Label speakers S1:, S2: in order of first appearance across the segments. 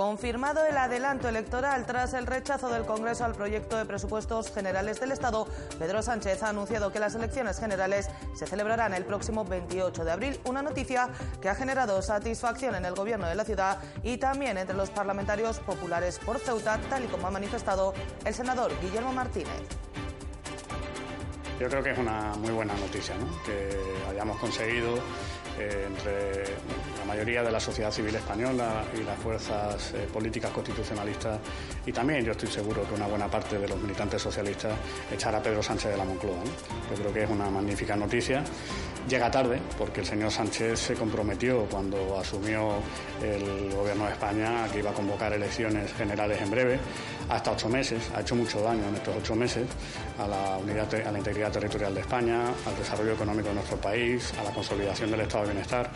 S1: Confirmado el adelanto electoral tras el rechazo del Congreso al proyecto de presupuestos generales del Estado, Pedro Sánchez ha anunciado que las elecciones generales se celebrarán el próximo 28 de abril, una noticia que ha generado satisfacción en el gobierno de la ciudad y también entre los parlamentarios populares por Ceuta, tal y como ha manifestado el senador Guillermo Martínez.
S2: Yo creo que es una muy buena noticia que hayamos conseguido eh, entre mayoría de la sociedad civil española y las fuerzas eh, políticas constitucionalistas y también yo estoy seguro que una buena parte de los militantes socialistas echar a Pedro Sánchez de la Moncloa. Yo creo que es una magnífica noticia. Llega tarde porque el señor Sánchez se comprometió cuando asumió el gobierno de España que iba a convocar elecciones generales en breve, hasta ocho meses. Ha hecho mucho daño en estos ocho meses a la, unidad, a la integridad territorial de España, al desarrollo económico de nuestro país, a la consolidación del Estado de Bienestar.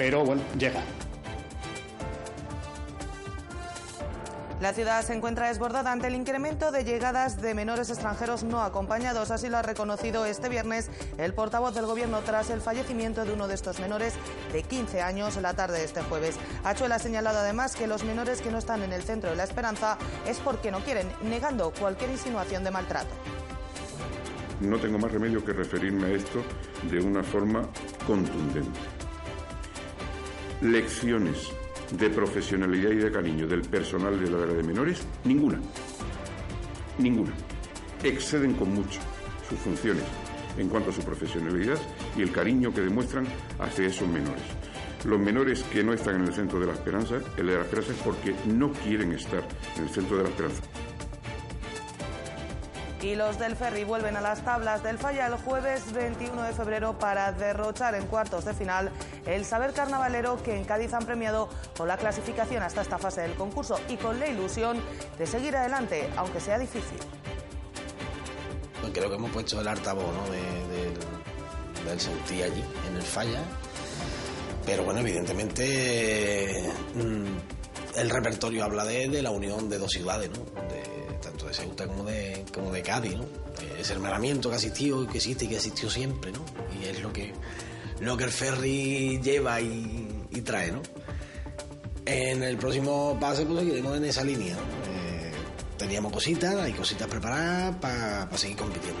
S2: Pero bueno, llega.
S1: La ciudad se encuentra desbordada ante el incremento de llegadas de menores extranjeros no acompañados. Así lo ha reconocido este viernes el portavoz del Gobierno tras el fallecimiento de uno de estos menores de 15 años la tarde de este jueves. Achuel ha señalado además que los menores que no están en el centro de la esperanza es porque no quieren, negando cualquier insinuación de maltrato.
S3: No tengo más remedio que referirme a esto de una forma contundente. Lecciones de profesionalidad y de cariño del personal de la área de menores? Ninguna. Ninguna. Exceden con mucho sus funciones en cuanto a su profesionalidad y el cariño que demuestran hacia esos menores. Los menores que no están en el centro de la esperanza, el de la esperanza es porque no quieren estar en el centro de la esperanza.
S1: Y los del Ferry vuelven a las tablas del Falla el jueves 21 de febrero para derrochar en cuartos de final el saber carnavalero que en Cádiz han premiado con la clasificación hasta esta fase del concurso y con la ilusión de seguir adelante, aunque sea difícil.
S4: Creo que hemos puesto el altavoz del sentir allí, en el Falla. Pero bueno, evidentemente mm, el repertorio habla de, la unión de dos ciudades, ¿no? Tanto de Ceuta como de, como de Cádiz, ¿no? Ese hermanamiento que ha existido que existe y que existió siempre, ¿no? Y es lo que, lo el ferry lleva y, trae, ¿no? En el próximo pase pues seguiremos en esa línea. Eh, teníamos cositas, hay cositas preparadas para seguir compitiendo.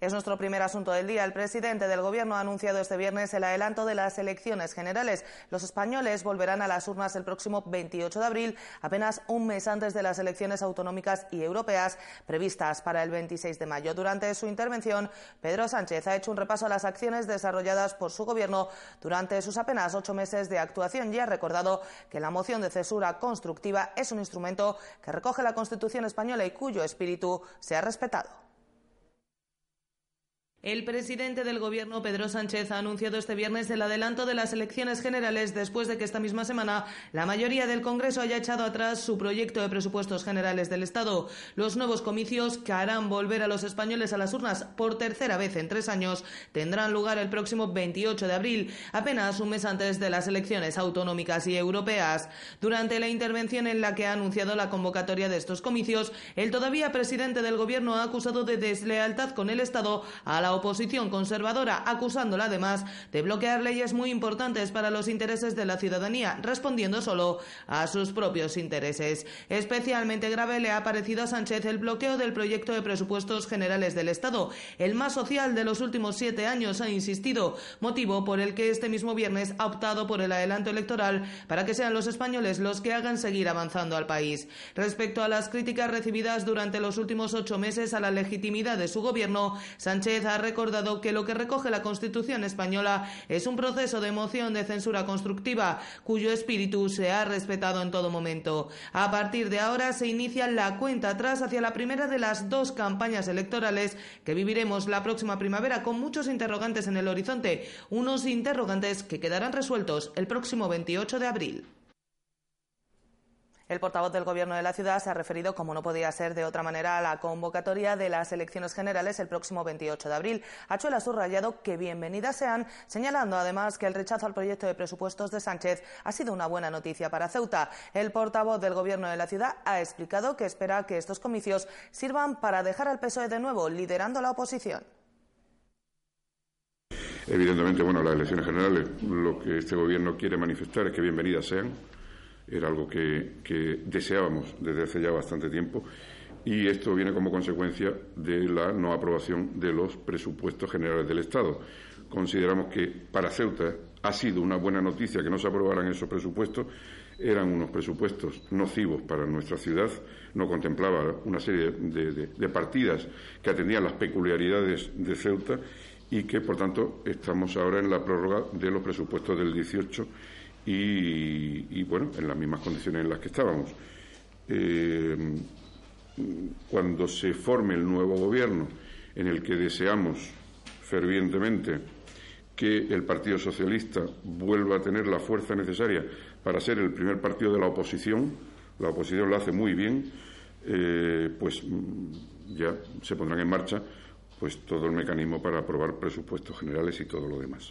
S1: Es nuestro primer asunto del día. El presidente del Gobierno ha anunciado este viernes el adelanto de las elecciones generales. Los españoles volverán a las urnas el próximo 28 de abril, apenas un mes antes de las elecciones autonómicas y europeas previstas para el 26 de mayo. Durante su intervención, Pedro Sánchez ha hecho un repaso a las acciones desarrolladas por su Gobierno durante sus apenas ocho meses de actuación y ha recordado que la moción de censura constructiva es un instrumento que recoge la Constitución española y cuyo espíritu se ha respetado. El presidente del Gobierno, Pedro Sánchez, ha anunciado este viernes el adelanto de las elecciones generales después de que esta misma semana la mayoría del Congreso haya echado atrás su proyecto de presupuestos generales del Estado. Los nuevos comicios que harán volver a los españoles a las urnas por tercera vez en tres años tendrán lugar el próximo 28 de abril, apenas un mes antes de las elecciones autonómicas y europeas. Durante la intervención en la que ha anunciado la convocatoria de estos comicios, el todavía presidente del Gobierno ha acusado de deslealtad con el Estado a la oposición conservadora, acusándola además de bloquear leyes muy importantes para los intereses de la ciudadanía, respondiendo solo a sus propios intereses. Especialmente grave le ha parecido a Sánchez el bloqueo del proyecto de presupuestos generales del Estado, el más social de los últimos siete años, ha insistido, motivo por el que este mismo viernes ha optado por el adelanto electoral para que sean los españoles los que hagan seguir avanzando al país. Respecto a las críticas recibidas durante los últimos ocho meses a la legitimidad de su gobierno, Sánchez ha recordado que lo que recoge la Constitución española es un proceso de moción de censura constructiva cuyo espíritu se ha respetado en todo momento. A partir de ahora se inicia la cuenta atrás hacia la primera de las dos campañas electorales que viviremos la próxima primavera con muchos interrogantes en el horizonte, unos interrogantes que quedarán resueltos el próximo 28 de abril. El portavoz del Gobierno de la ciudad se ha referido, como no podía ser de otra manera, a la convocatoria de las elecciones generales el próximo 28 de abril. Achuel ha subrayado que bienvenidas sean, señalando además que el rechazo al proyecto de presupuestos de Sánchez ha sido una buena noticia para Ceuta. El portavoz del Gobierno de la ciudad ha explicado que espera que estos comicios sirvan para dejar al PSOE de nuevo liderando la oposición.
S3: Evidentemente, bueno, las elecciones generales, lo que este Gobierno quiere manifestar es que bienvenidas sean era algo que, deseábamos desde hace ya bastante tiempo y esto viene como consecuencia de la no aprobación de los presupuestos generales del Estado. Consideramos que para Ceuta ha sido una buena noticia que no se aprobaran esos presupuestos. Eran unos presupuestos nocivos para nuestra ciudad, no contemplaba una serie de, de partidas que atendían las peculiaridades de Ceuta y que, por tanto, estamos ahora en la prórroga de los presupuestos del 18 y, bueno, en las mismas condiciones en las que estábamos. Eh, cuando se forme el nuevo gobierno, en el que deseamos fervientemente que el Partido Socialista vuelva a tener la fuerza necesaria para ser el primer partido de la oposición, la oposición lo hace muy bien, eh, pues mm, ya se pondrán en marcha pues todo el mecanismo para aprobar presupuestos generales y todo lo demás.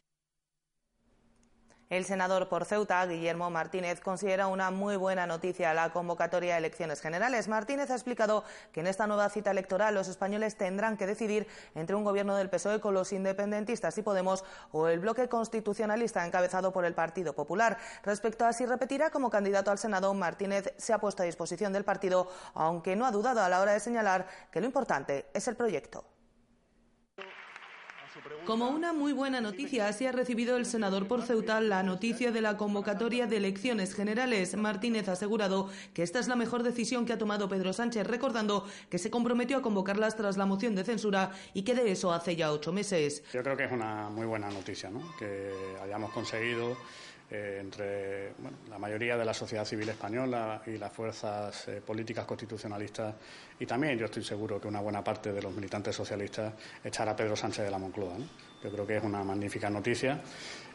S1: El senador por Ceuta, Guillermo Martínez, considera una muy buena noticia la convocatoria de elecciones generales. Martínez ha explicado que en esta nueva cita electoral los españoles tendrán que decidir entre un gobierno del PSOE con los independentistas y Podemos o el bloque constitucionalista encabezado por el Partido Popular. Respecto a si repetirá como candidato al Senado, Martínez se ha puesto a disposición del partido, aunque no ha dudado a la hora de señalar que lo importante es el proyecto. Como una muy buena noticia, así ha recibido el senador por Ceuta la noticia de la convocatoria de elecciones generales. Martínez ha asegurado que esta es la mejor decisión que ha tomado Pedro Sánchez, recordando que se comprometió a convocarlas tras la moción de censura y que de eso hace ya ocho meses.
S2: Yo creo que es una muy buena noticia, ¿no? que hayamos conseguido eh, entre la mayoría de la sociedad civil española y las fuerzas eh, políticas constitucionalistas y también yo estoy seguro que una buena parte de los militantes socialistas echar a Pedro Sánchez de la Moncloa. Yo creo que es una magnífica noticia.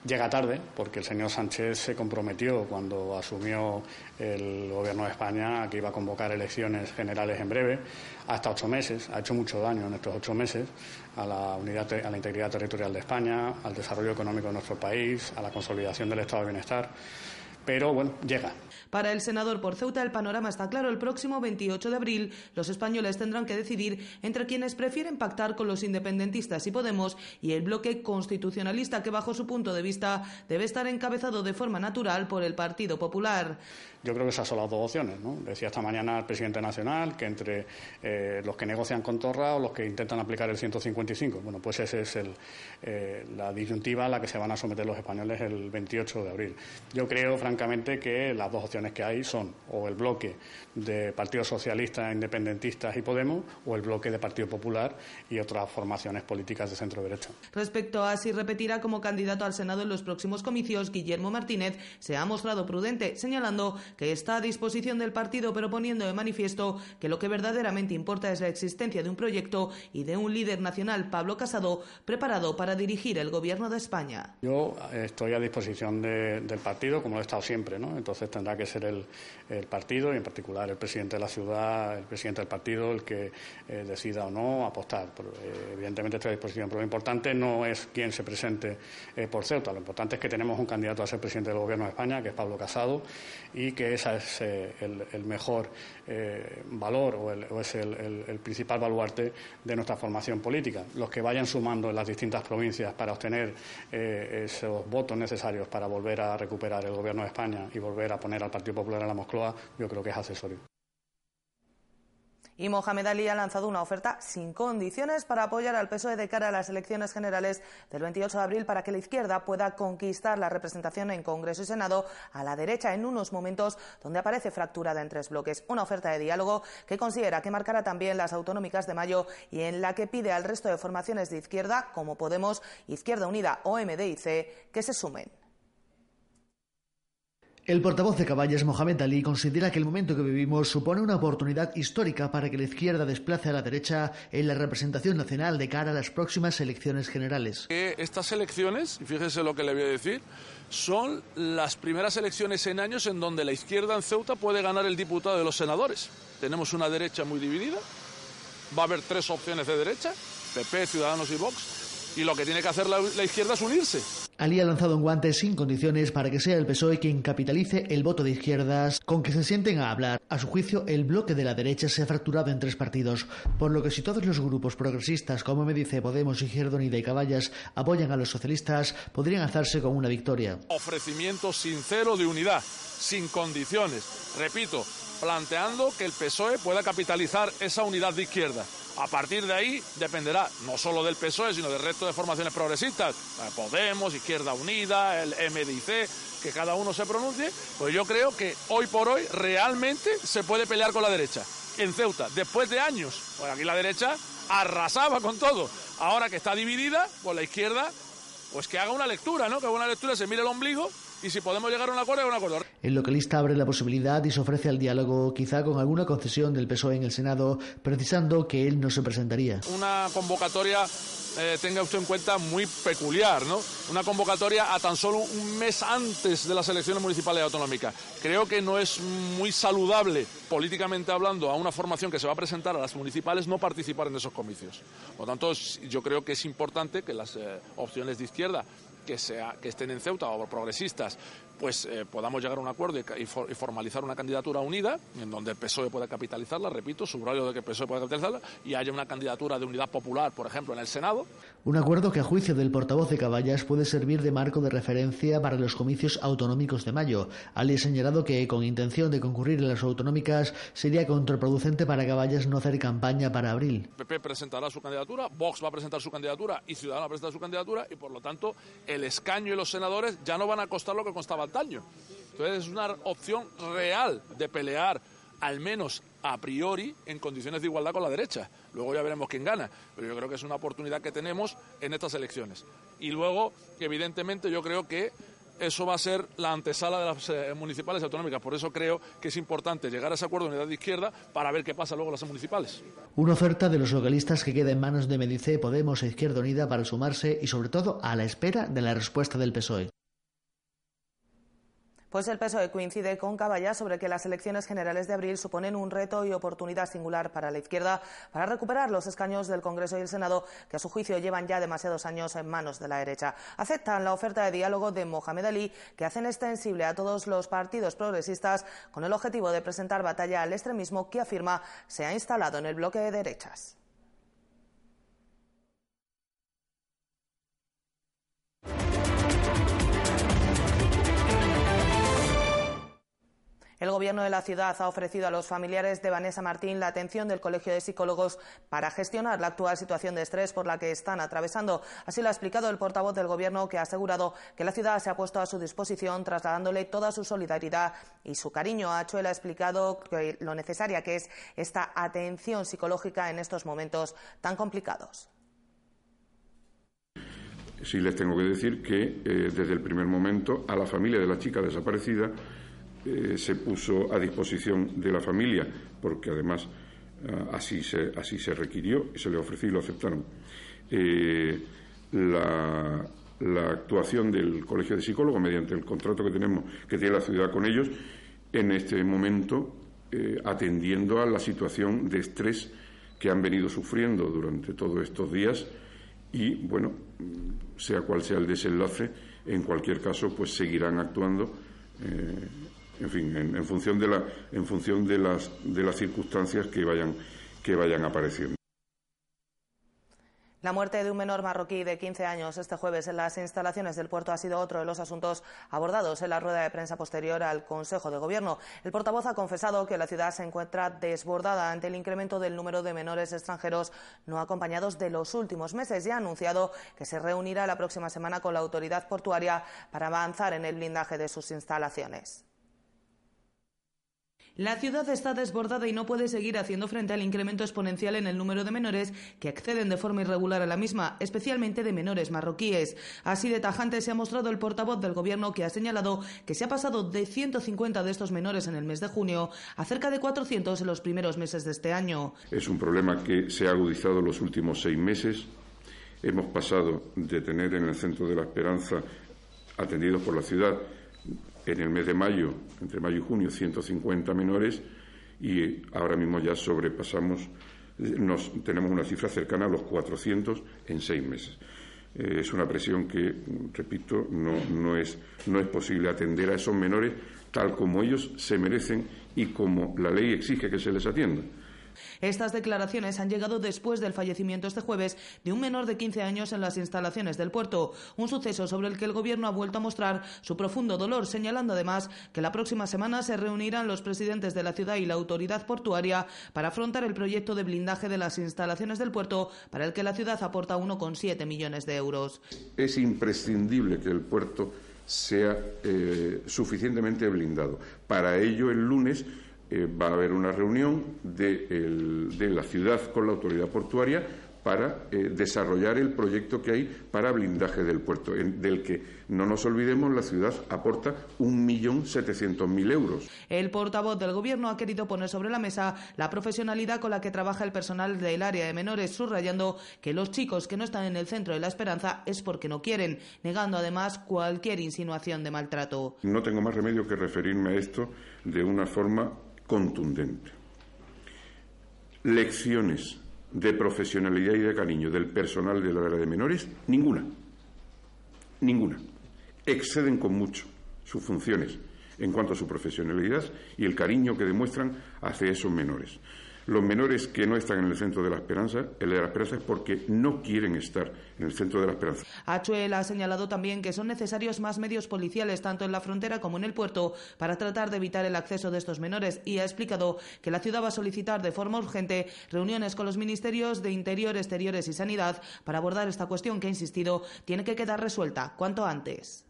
S2: Llega tarde porque el señor Sánchez se comprometió cuando asumió el gobierno de España a que iba a convocar elecciones generales en breve, hasta ocho meses. Ha hecho mucho daño en estos ocho meses a la unidad, a la integridad territorial de España, al desarrollo económico de nuestro país, a la consolidación del estado de bienestar. Pero bueno, llega.
S1: Para el senador por Ceuta el panorama está claro. El próximo 28 de abril los españoles tendrán que decidir entre quienes prefieren pactar con los independentistas y Podemos y el bloque constitucionalista que bajo su punto de vista debe estar encabezado de forma natural por el Partido Popular.
S2: Yo creo que esas son las dos opciones. Decía esta mañana el presidente nacional que entre eh, los que negocian con Torra o los que intentan aplicar el 155. Bueno, pues esa es eh, la disyuntiva a la que se van a someter los españoles el 28 de abril. Yo creo, francamente, que las dos opciones que hay son o el bloque de Partido Socialista, Independentistas y Podemos o el bloque de Partido Popular y otras formaciones políticas de centro derecha.
S1: Respecto a si repetirá como candidato al Senado en los próximos comicios, Guillermo Martínez se ha mostrado prudente, señalando que está a disposición del partido, pero poniendo de manifiesto que lo que verdaderamente importa es la existencia de un proyecto y de un líder nacional, Pablo Casado, preparado para dirigir el gobierno de España.
S2: Yo estoy a disposición del partido, como lo he estado siempre, ¿no? Entonces tendrá que ser el, partido y en particular el presidente de la ciudad, el presidente del partido, el que eh, decida o no apostar. Eh, evidentemente estoy a disposición, pero lo importante no es quién se presente eh, por Ceuta, lo importante es que tenemos un candidato a ser presidente del gobierno de España, que es Pablo Casado, y que que ese es eh, el, mejor eh, valor o, es el, principal baluarte de nuestra formación política. Los que vayan sumando en las distintas provincias para obtener eh, esos votos necesarios para volver a recuperar el Gobierno de España y volver a poner al Partido Popular en la Moscloa, yo creo que es accesorio.
S1: Y Mohamed Ali ha lanzado una oferta sin condiciones para apoyar al PSOE de cara a las elecciones generales del 28 de abril para que la izquierda pueda conquistar la representación en Congreso y Senado a la derecha en unos momentos donde aparece fracturada en tres bloques. Una oferta de diálogo que considera que marcará también las autonómicas de mayo y en la que pide al resto de formaciones de izquierda, como Podemos, Izquierda Unida o MDIC, que se sumen.
S5: El portavoz de Caballas, Mohamed Ali, considera que el momento que vivimos supone una oportunidad histórica para que la izquierda desplace a la derecha en la representación nacional de cara a las próximas elecciones generales.
S6: estas elecciones, y fíjese lo que le voy a decir, son las primeras elecciones en años en donde la izquierda en Ceuta puede ganar el diputado de los senadores. Tenemos una derecha muy dividida, va a haber tres opciones de derecha, PP, Ciudadanos y Vox, y lo que tiene que hacer la, la izquierda es unirse.
S5: Ali ha lanzado un guante sin condiciones para que sea el PSOE quien capitalice el voto de izquierdas con que se sienten a hablar. A su juicio, el bloque de la derecha se ha fracturado en tres partidos, por lo que si todos los grupos progresistas, como me dice Podemos, Izquierda Unida y Caballas, apoyan a los socialistas, podrían alzarse con una victoria.
S6: Ofrecimiento sincero de unidad, sin condiciones. Repito, planteando que el PSOE pueda capitalizar esa unidad de izquierda. A partir de ahí dependerá no solo del PSOE, sino del resto de formaciones progresistas, Podemos, Izquierda Unida, el MDIC, que cada uno se pronuncie, pues yo creo que hoy por hoy realmente se puede pelear con la derecha. En Ceuta, después de años, pues aquí la derecha arrasaba con todo. Ahora que está dividida, pues la izquierda, pues que haga una lectura, ¿no? Que haga una lectura, se mire el ombligo y si podemos llegar a un acuerdo, a un acuerdo.
S5: El localista abre la posibilidad y se ofrece al diálogo, quizá con alguna concesión del PSOE en el Senado, precisando que él no se presentaría.
S6: Una convocatoria eh, tenga usted en cuenta muy peculiar, ¿no? Una convocatoria a tan solo un mes antes de las elecciones municipales y autonómicas. Creo que no es muy saludable, políticamente hablando, a una formación que se va a presentar a las municipales no participar en esos comicios. Por lo tanto, yo creo que es importante que las eh, opciones de izquierda que, sea, que estén en Ceuta o progresistas, pues eh, podamos llegar a un acuerdo y, formalizar una candidatura unida, en donde el PSOE pueda capitalizarla, repito, subrayo de que el PSOE pueda capitalizarla, y haya una candidatura de unidad popular, por ejemplo, en el Senado.
S5: Un acuerdo que, a juicio del portavoz de Caballas, puede servir de marco de referencia para los comicios autonómicos de mayo. Ali ha señalado que, con intención de concurrir en las autonómicas, sería contraproducente para Caballas no hacer campaña para abril.
S6: PP presentará su candidatura, Vox va a presentar su candidatura y Ciudadanos va a presentar su candidatura, y por lo tanto, el escaño y los senadores ya no van a costar lo que costaba Entonces es una opción real de pelear, al menos a priori, en condiciones de igualdad con la derecha. Luego ya veremos quién gana, pero yo creo que es una oportunidad que tenemos en estas elecciones. Y luego, evidentemente, yo creo que eso va a ser la antesala de las eh, municipales autonómicas. Por eso creo que es importante llegar a ese acuerdo de unidad de izquierda para ver qué pasa luego en las municipales.
S5: Una oferta de los localistas que queda en manos de Medice, Podemos e Izquierda Unida para sumarse y, sobre todo, a la espera de la respuesta del PSOE.
S1: Pues el PSOE coincide con Caballa sobre que las elecciones generales de abril suponen un reto y oportunidad singular para la izquierda para recuperar los escaños del Congreso y el Senado que a su juicio llevan ya demasiados años en manos de la derecha. Aceptan la oferta de diálogo de Mohamed Ali que hacen extensible a todos los partidos progresistas con el objetivo de presentar batalla al extremismo que afirma se ha instalado en el bloque de derechas. El Gobierno de la ciudad ha ofrecido a los familiares de Vanessa Martín la atención del Colegio de Psicólogos para gestionar la actual situación de estrés por la que están atravesando. Así lo ha explicado el portavoz del Gobierno, que ha asegurado que la ciudad se ha puesto a su disposición, trasladándole toda su solidaridad y su cariño. Achuel ha explicado lo necesaria que es esta atención psicológica en estos momentos tan complicados.
S3: Sí les tengo que decir que eh, desde el primer momento a la familia de la chica desaparecida eh, se puso a disposición de la familia, porque además eh, así, se, así se requirió y se le ofreció y lo aceptaron. Eh, la, actuación del Colegio de Psicólogos mediante el contrato que tenemos, que tiene la ciudad con ellos, en este momento atendiendo a la situación de estrés que han venido sufriendo durante todos estos días y, bueno, sea cual sea el desenlace, en cualquier caso, pues seguirán actuando en fin, en, función de la, en función de las, de las circunstancias que vayan, apareciendo.
S1: La muerte de un menor marroquí de 15 años este jueves en las instalaciones del puerto ha sido otro de los asuntos abordados en la rueda de prensa posterior al Consejo de Gobierno. El portavoz ha confesado que la ciudad se encuentra desbordada ante el incremento del número de menores extranjeros no acompañados de los últimos meses y ha anunciado que se reunirá la próxima semana con la autoridad portuaria para avanzar en el blindaje de sus instalaciones. La ciudad está desbordada y no puede seguir haciendo frente al incremento exponencial en el número de menores que acceden de forma irregular a la misma, especialmente de menores marroquíes. Así de tajante se ha mostrado el portavoz del Gobierno que ha señalado que se ha pasado de 150 de estos menores en el mes de junio a cerca de 400 en los primeros meses de este año.
S3: Es un problema que se ha agudizado en los últimos seis meses. Hemos pasado de tener en el centro de la esperanza, atendidos por la ciudad, en el mes de mayo, entre mayo y junio, 150 menores y ahora mismo ya sobrepasamos, nos, tenemos una cifra cercana a los 400 en seis meses. Eh, es una presión que, repito, no, no, es, no es posible atender a esos menores tal como ellos se merecen y como la ley exige que se les atienda.
S1: Estas declaraciones han llegado después del fallecimiento este jueves de un menor de 15 años en las instalaciones del puerto, un suceso sobre el que el Gobierno ha vuelto a mostrar su profundo dolor, señalando además que la próxima semana se reunirán los presidentes de la ciudad y la autoridad portuaria para afrontar el proyecto de blindaje de las instalaciones del puerto, para el que la ciudad aporta 1,7 millones de euros.
S3: Es imprescindible que el puerto sea eh, suficientemente blindado. Para ello, el lunes eh, va a haber una reunión de, la ciudad con la autoridad portuaria para eh, desarrollar el proyecto que hay para blindaje del puerto, del que, no nos olvidemos, la ciudad aporta 1.700.000 euros.
S1: El portavoz del Gobierno ha querido poner sobre la mesa la profesionalidad con la que trabaja el personal del área de menores, subrayando que los chicos que no están en el centro de la esperanza es porque no quieren, negando además cualquier insinuación de maltrato.
S3: No tengo más remedio que referirme a esto de una forma contundente. Lecciones de profesionalidad y de cariño del personal de la área de menores, ninguna. Ninguna. Exceden con mucho sus funciones en cuanto a su profesionalidad y el cariño que demuestran hacia esos menores. Los menores que no están en el centro de la esperanza, el de la esperanza es porque no quieren estar en el centro de la esperanza.
S1: Achuel ha señalado también que son necesarios más medios policiales, tanto en la frontera como en el puerto, para tratar de evitar el acceso de estos menores y ha explicado que la ciudad va a solicitar de forma urgente reuniones con los ministerios de Interior, Exteriores y Sanidad para abordar esta cuestión que, ha insistido, tiene que quedar resuelta cuanto antes.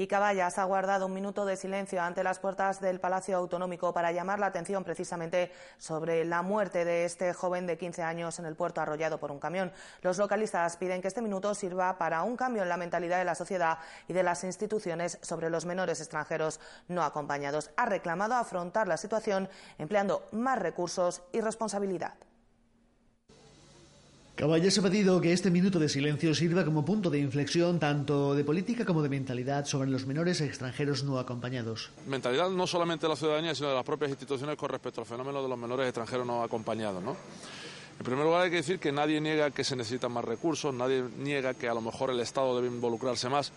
S1: Y Caballas ha guardado un minuto de silencio ante las puertas del Palacio Autonómico para llamar la atención precisamente sobre la muerte de este joven de 15 años en el puerto arrollado por un camión. Los localistas piden que este minuto sirva para un cambio en la mentalidad de la sociedad y de las instituciones sobre los menores extranjeros no acompañados. Ha reclamado afrontar la situación empleando más recursos y responsabilidad.
S5: Caballas ha pedido que este minuto de silencio sirva como punto de inflexión tanto de política como de mentalidad sobre los menores extranjeros no acompañados.
S6: Mentalidad no solamente de la ciudadanía, sino de las propias instituciones con respecto al fenómeno de los menores extranjeros no acompañados. ¿no? En primer lugar, hay que decir que nadie niega que se necesitan más recursos, nadie niega que a lo mejor el Estado debe involucrarse más,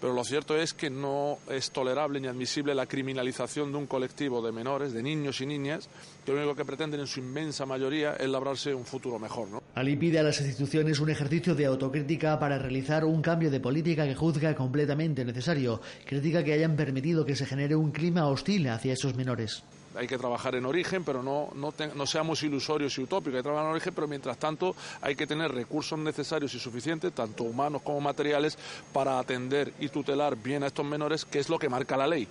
S6: pero lo cierto es que no es tolerable ni admisible la criminalización de un colectivo de menores, de niños y niñas, que lo único que pretenden en su inmensa mayoría es labrarse un futuro mejor.
S5: Ali pide a las instituciones un ejercicio de autocrítica para realizar un cambio de política que juzga completamente necesario. Critica que hayan permitido que se genere un clima hostil hacia esos menores
S6: hay que trabajar en origen, pero no, no, seamos ilusorios y utópicos, hay que trabajar en origen, pero mientras tanto hay que tener recursos necesarios y suficientes, tanto humanos como materiales, para atender y tutelar bien a estos menores, que es lo que marca la ley.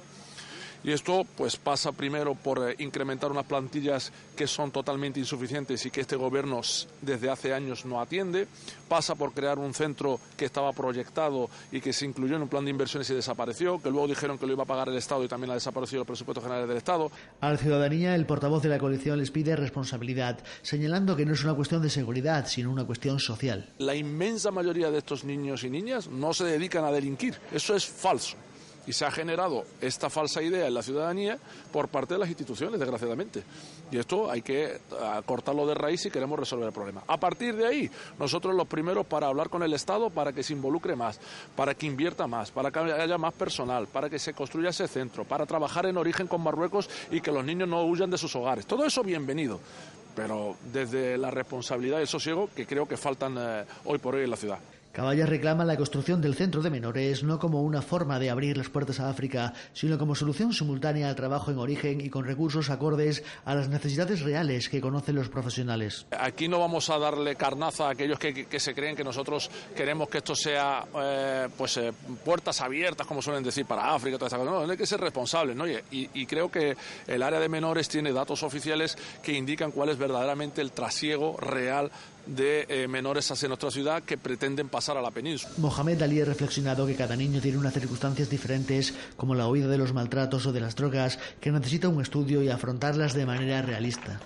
S6: Y esto pues pasa primero por eh, incrementar unas plantillas que son totalmente insuficientes y que este gobierno desde hace años no atiende, pasa por crear un centro que estaba proyectado y que se incluyó en un plan de inversiones y desapareció, que luego dijeron que lo iba a pagar el Estado y también ha desaparecido los presupuestos generales del Estado.
S5: A la ciudadanía, el portavoz de la coalición les pide responsabilidad, señalando que no es una cuestión de seguridad, sino una cuestión social.
S6: La inmensa mayoría de estos niños y niñas no se dedican a delinquir, eso es falso y se ha generado esta falsa idea en la ciudadanía por parte de las instituciones, desgraciadamente. Y esto hay que cortarlo de raíz si queremos resolver el problema. A partir de ahí, nosotros los primeros para hablar con el Estado para que se involucre más, para que invierta más, para que haya más personal, para que se construya ese centro, para trabajar en origen con Marruecos y que los niños no huyan de sus hogares. Todo eso bienvenido pero desde la responsabilidad y el sosiego que creo que faltan eh, hoy por hoy en la ciudad.
S5: Caballas reclama la construcción del centro de menores no como una forma de abrir las puertas a África, sino como solución simultánea al trabajo en origen y con recursos acordes a las necesidades reales que conocen los profesionales.
S6: Aquí no vamos a darle carnaza a aquellos que, se creen que nosotros queremos que esto sea eh, pues eh, puertas abiertas, como suelen decir, para África. Toda esta cosa. No, hay que ser responsables. ¿no? Y, y, creo que el área de menores tiene datos oficiales que indican cuál es verdaderamente el trasiego real de eh, menores hacia nuestra ciudad que pretenden pasar a la península.
S5: Mohamed Ali ha reflexionado que cada niño tiene unas circunstancias diferentes, como la huida de los maltratos o de las drogas, que necesita un estudio y afrontarlas de manera realista.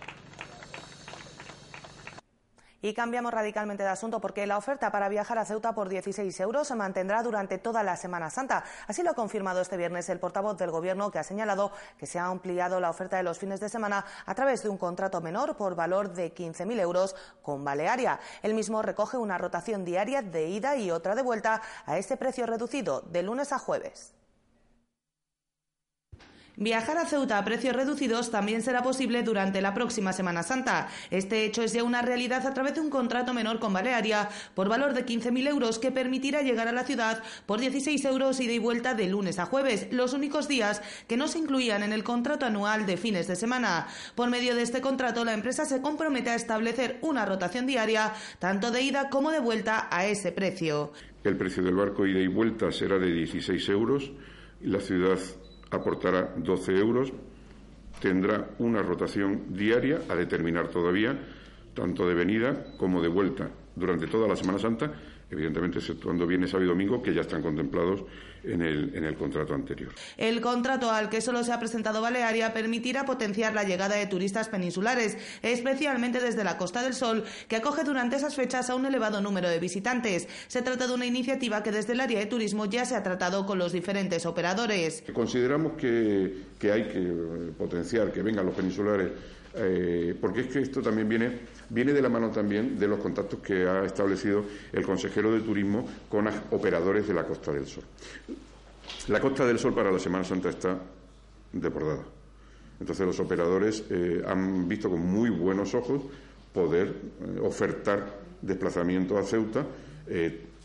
S1: Y cambiamos radicalmente de asunto porque la oferta para viajar a Ceuta por 16 euros se mantendrá durante toda la Semana Santa. Así lo ha confirmado este viernes el portavoz del Gobierno, que ha señalado que se ha ampliado la oferta de los fines de semana a través de un contrato menor por valor de 15.000 euros con Balearia. El mismo recoge una rotación diaria de ida y otra de vuelta a ese precio reducido de lunes a jueves. Viajar a Ceuta a precios reducidos también será posible durante la próxima Semana Santa. Este hecho es ya una realidad a través de un contrato menor con Balearia por valor de 15.000 euros que permitirá llegar a la ciudad por 16 euros ida y vuelta de lunes a jueves, los únicos días que no se incluían en el contrato anual de fines de semana. Por medio de este contrato, la empresa se compromete a establecer una rotación diaria, tanto de ida como de vuelta, a ese precio.
S3: El precio del barco ida y vuelta será de 16 euros la ciudad aportará 12 euros, tendrá una rotación diaria a determinar todavía, tanto de venida como de vuelta, durante toda la Semana Santa evidentemente exceptuando viernes, sábado y domingo, que ya están contemplados en el, en el contrato anterior.
S1: El contrato al que solo se ha presentado Balearia permitirá potenciar la llegada de turistas peninsulares, especialmente desde la Costa del Sol, que acoge durante esas fechas a un elevado número de visitantes. Se trata de una iniciativa que desde el área de turismo ya se ha tratado con los diferentes operadores.
S3: Consideramos que, que hay que potenciar que vengan los peninsulares eh, porque es que esto también viene, viene de la mano también de los contactos que ha establecido el consejero de turismo con operadores de la Costa del Sol. La Costa del Sol para la Semana Santa está desbordada. Entonces los operadores eh, han visto con muy buenos ojos poder eh, ofertar desplazamiento a Ceuta,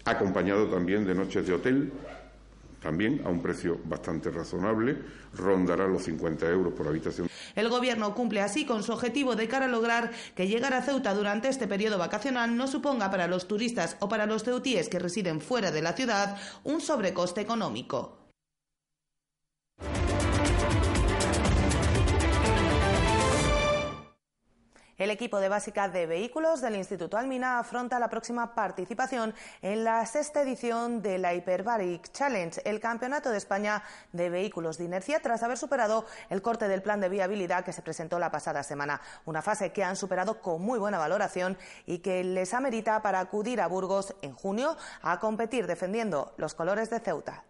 S3: acompañado también de noches de hotel, también a un precio bastante razonable, rondará los 50 euros por habitación.
S1: El Gobierno cumple así con su objetivo de cara a lograr que llegar a Ceuta durante este periodo vacacional no suponga para los turistas o para los ceutíes que residen fuera de la ciudad un sobrecoste económico. El equipo de básica de vehículos del Instituto Almina afronta la próxima participación en la sexta edición de la Hyperbaric Challenge, el campeonato de España de vehículos de inercia, tras haber superado el corte del plan de viabilidad que se presentó la pasada semana. Una fase que han superado con muy buena valoración y que les amerita para acudir a Burgos en junio a competir defendiendo los colores de Ceuta.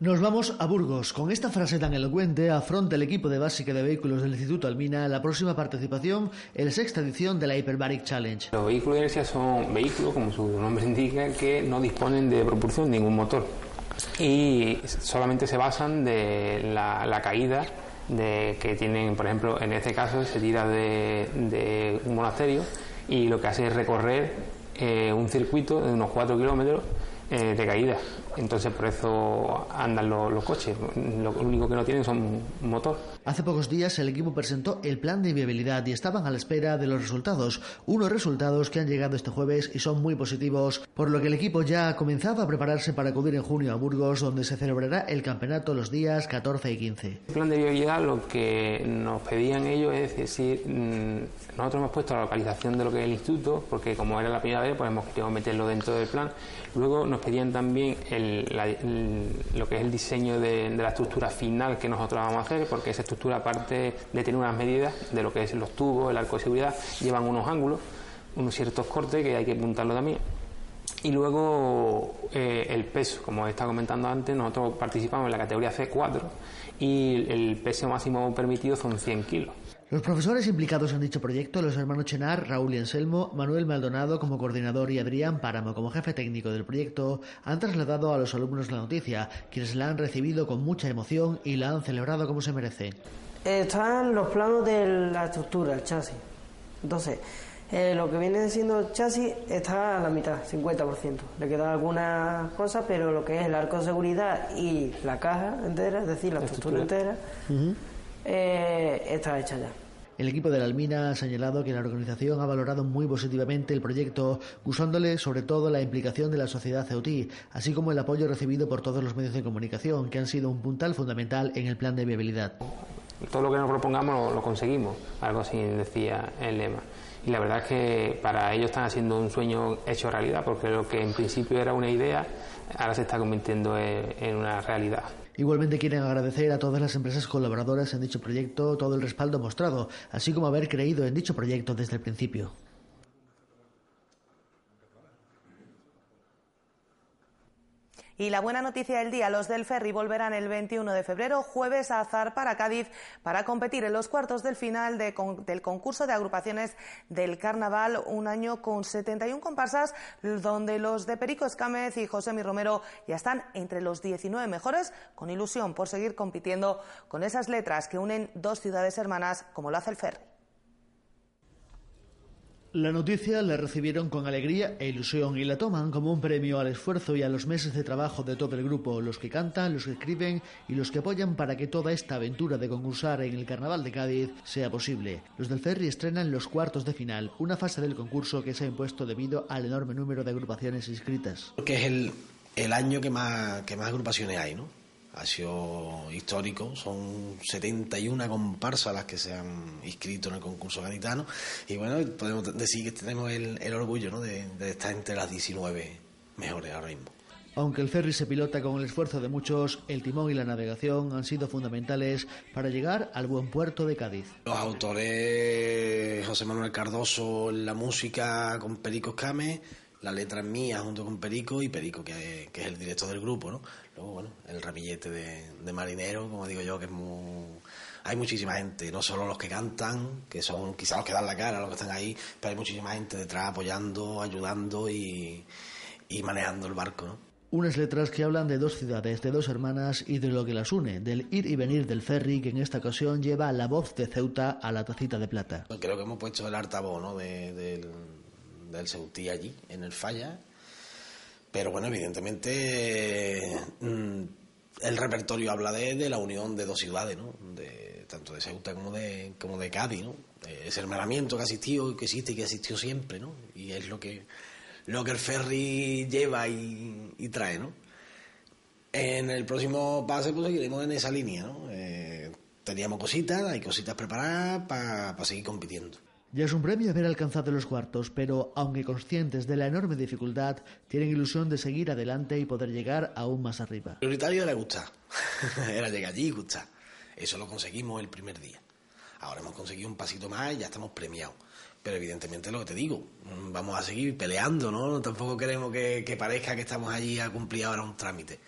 S5: Nos vamos a Burgos. Con esta frase tan elocuente afronta el equipo de básica de vehículos del Instituto Almina la próxima participación en la sexta edición de la Hyperbaric Challenge.
S7: Los vehículos de inercia son vehículos, como su nombre indica, que no disponen de propulsión ningún motor y solamente se basan de la, caída de, que tienen, por ejemplo, en este caso se tira de, un monasterio y lo que hace es recorrer eh, un circuito de unos 4 kilómetros eh, de caída. Entonces por eso andan los, coches. Lo único que no tienen son motor.
S5: Hace pocos días el equipo presentó el plan de viabilidad y estaban a la espera de los resultados. Unos resultados que han llegado este jueves y son muy positivos, por lo que el equipo ya ha comenzado a prepararse para acudir en junio a Burgos, donde se celebrará el campeonato los días 14 y 15.
S7: El plan de viabilidad lo que nos pedían ellos es decir, mm, nosotros hemos puesto la localización de lo que es el instituto, porque como era la primera vez, pues hemos querido meterlo dentro del plan. Luego nos pedían también lo que es el diseño de, la estructura final que nosotros vamos a hacer, porque esa estructura, aparte de tener unas medidas de lo que es los tubos, el arco de seguridad, llevan unos ángulos, unos ciertos cortes que hay que apuntarlo también. Y luego eh, el peso, como he estado comentando antes, nosotros participamos en la categoría C4 y el peso máximo permitido son 100 kilos.
S5: Los profesores implicados en dicho proyecto, los hermanos Chenar, Raúl y Anselmo, Manuel Maldonado como coordinador y Adrián Páramo como jefe técnico del proyecto, han trasladado a los alumnos la noticia, quienes la han recibido con mucha emoción y la han celebrado como se merece.
S8: Están los planos de la estructura, el chasis. Entonces, Eh, lo que viene siendo el chasis está a la mitad, 50%. Le quedan algunas cosas, pero lo que es el arco de seguridad y la caja entera, es decir, la, estructura, entera, eh, está hecha ya.
S5: El equipo de la Almina ha señalado que la organización ha valorado muy positivamente el proyecto, usándole sobre todo la implicación de la sociedad ceutí, así como el apoyo recibido por todos los medios de comunicación, que han sido un puntal fundamental en el plan de viabilidad.
S7: Todo lo que nos propongamos lo, conseguimos, algo así decía el lema. Y la verdad es que para ellos están haciendo un sueño hecho realidad, porque lo que en principio era una idea, ahora se está convirtiendo en una realidad.
S5: Igualmente quieren agradecer a todas las empresas colaboradoras en dicho proyecto todo el respaldo mostrado, así como haber creído en dicho proyecto desde el principio.
S1: Y la buena noticia del día, los del Ferry volverán el 21 de febrero, jueves, a Azar para Cádiz para competir en los cuartos del final del concurso de agrupaciones del Carnaval, un año con 71 comparsas, donde los de Perico Escámez y José Mi Romero ya están entre los 19 mejores, con ilusión por seguir compitiendo con esas letras que unen dos ciudades hermanas como lo hace el Ferry.
S5: La noticia la recibieron con alegría e ilusión y la toman como un premio al esfuerzo y a los meses de trabajo de todo el grupo, los que cantan, los que escriben y los que apoyan para que toda esta aventura de concursar en el Carnaval de Cádiz sea posible. Los del Ferry estrenan los cuartos de final, una fase del concurso que se ha impuesto debido al enorme número de agrupaciones inscritas.
S4: Porque es el, el año que más, que más agrupaciones hay, ¿no? Ha sido histórico, son 71 comparsas las que se han inscrito en el concurso gaditano y bueno, podemos decir que tenemos el, orgullo ¿no? de, estar entre las 19 mejores ahora mismo.
S5: Aunque el ferry se pilota con el esfuerzo de muchos, el timón y la navegación han sido fundamentales para llegar al buen puerto de Cádiz.
S4: Los autores José Manuel Cardoso en la música con Perico Escame, la letra es mía junto con Perico y Perico que, que es el director del grupo, ¿no? Luego, bueno, el ramillete de, marinero, como digo yo, que es muy... Hay muchísima gente, no solo los que cantan, que son quizás los que dan la cara, los que están ahí, pero hay muchísima gente detrás apoyando, ayudando y, manejando el barco, ¿no?
S5: Unas letras que hablan de dos ciudades, de dos hermanas y de lo que las une, del ir y venir del ferry que en esta ocasión lleva la voz de Ceuta a la tacita de plata.
S4: Creo que hemos puesto el altavoz ¿no? del, del Ceutí allí, en el Falla, pero bueno, evidentemente mm, el repertorio habla de, la unión de dos ciudades, ¿no? De, tanto de Ceuta como de, como de Cádiz, ¿no? Ese hermanamiento que ha existido que existe y que existió siempre, ¿no? Y es lo que, lo que el ferry lleva y, trae, ¿no? En el próximo pase pues seguiremos en esa línea, ¿no? Eh, teníamos cositas, hay cositas preparadas para seguir compitiendo.
S5: Ya es un premio haber alcanzado los cuartos, pero aunque conscientes de la enorme dificultad, tienen ilusión de seguir adelante y poder llegar aún más arriba.
S4: Prioritario era gustar, era llegar allí y gustar. Eso lo conseguimos el primer día. Ahora hemos conseguido un pasito más y ya estamos premiados. Pero evidentemente lo que te digo, vamos a seguir peleando, ¿no? Tampoco queremos que, parezca que estamos allí a cumplir ahora un trámite.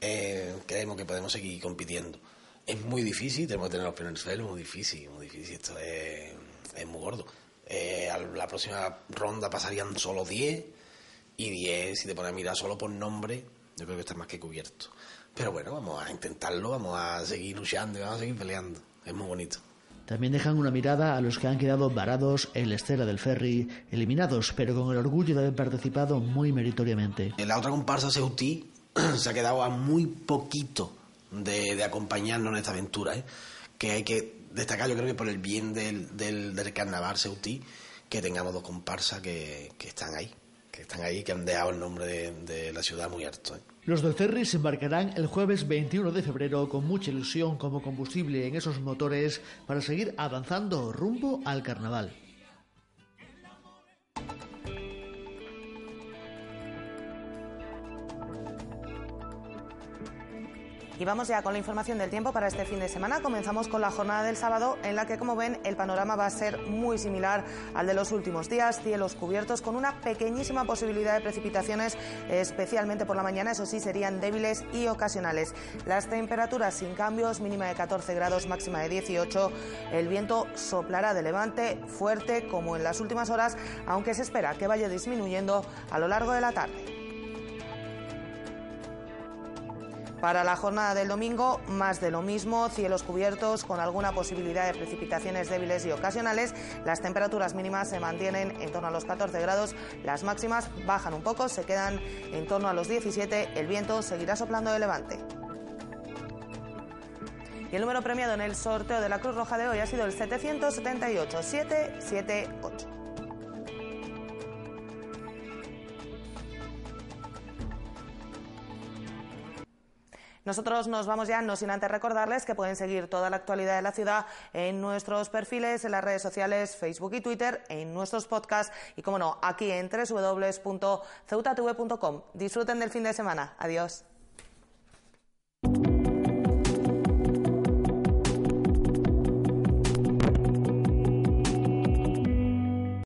S4: Eh, creemos que podemos seguir compitiendo. Es muy difícil, tenemos que tener los primeros suelos, muy difícil, muy difícil. Esto es es muy gordo. Eh, a la próxima ronda pasarían solo 10 y 10, si te pones a mirar solo por nombre, yo creo que está más que cubierto. Pero bueno, vamos a intentarlo, vamos a seguir luchando y vamos a seguir peleando. Es muy bonito.
S5: También dejan una mirada a los que han quedado varados en la estera del ferry, eliminados, pero con el orgullo de haber participado muy meritoriamente.
S4: En la otra comparsa Ceutí se ha quedado a muy poquito de, acompañarnos en esta aventura, ¿eh? Que hay que destacar, yo creo que por el bien del, del, carnaval seutí, que tengamos dos comparsas que, están ahí, que están ahí, que han dejado el nombre de, la ciudad muy alto. ¿eh?
S5: Los del ferry se embarcarán el jueves 21 de febrero con mucha ilusión como combustible en esos motores para seguir avanzando rumbo al carnaval.
S1: Y vamos ya con la información del tiempo para este fin de semana. Comenzamos con la jornada del sábado en la que, como ven, el panorama va a ser muy similar al de los últimos días. Cielos cubiertos con una pequeñísima posibilidad de precipitaciones, especialmente por la mañana. Eso sí, serían débiles y ocasionales. Las temperaturas sin cambios, mínima de 14 grados, máxima de 18. El viento soplará de levante fuerte como en las últimas horas, aunque se espera que vaya disminuyendo a lo largo de la tarde. Para la jornada del domingo, más de lo mismo, cielos cubiertos con alguna posibilidad de precipitaciones débiles y ocasionales. Las temperaturas mínimas se mantienen en torno a los 14 grados, las máximas bajan un poco, se quedan en torno a los 17, el viento seguirá soplando de levante. Y el número premiado en el sorteo de la Cruz Roja de hoy ha sido el 778 Nosotros nos vamos ya, no sin antes recordarles que pueden seguir toda la actualidad de la ciudad en nuestros perfiles, en las redes sociales, Facebook y Twitter, en nuestros podcasts y, como no, aquí en www.ceutatv.com. Disfruten del fin de semana. Adiós.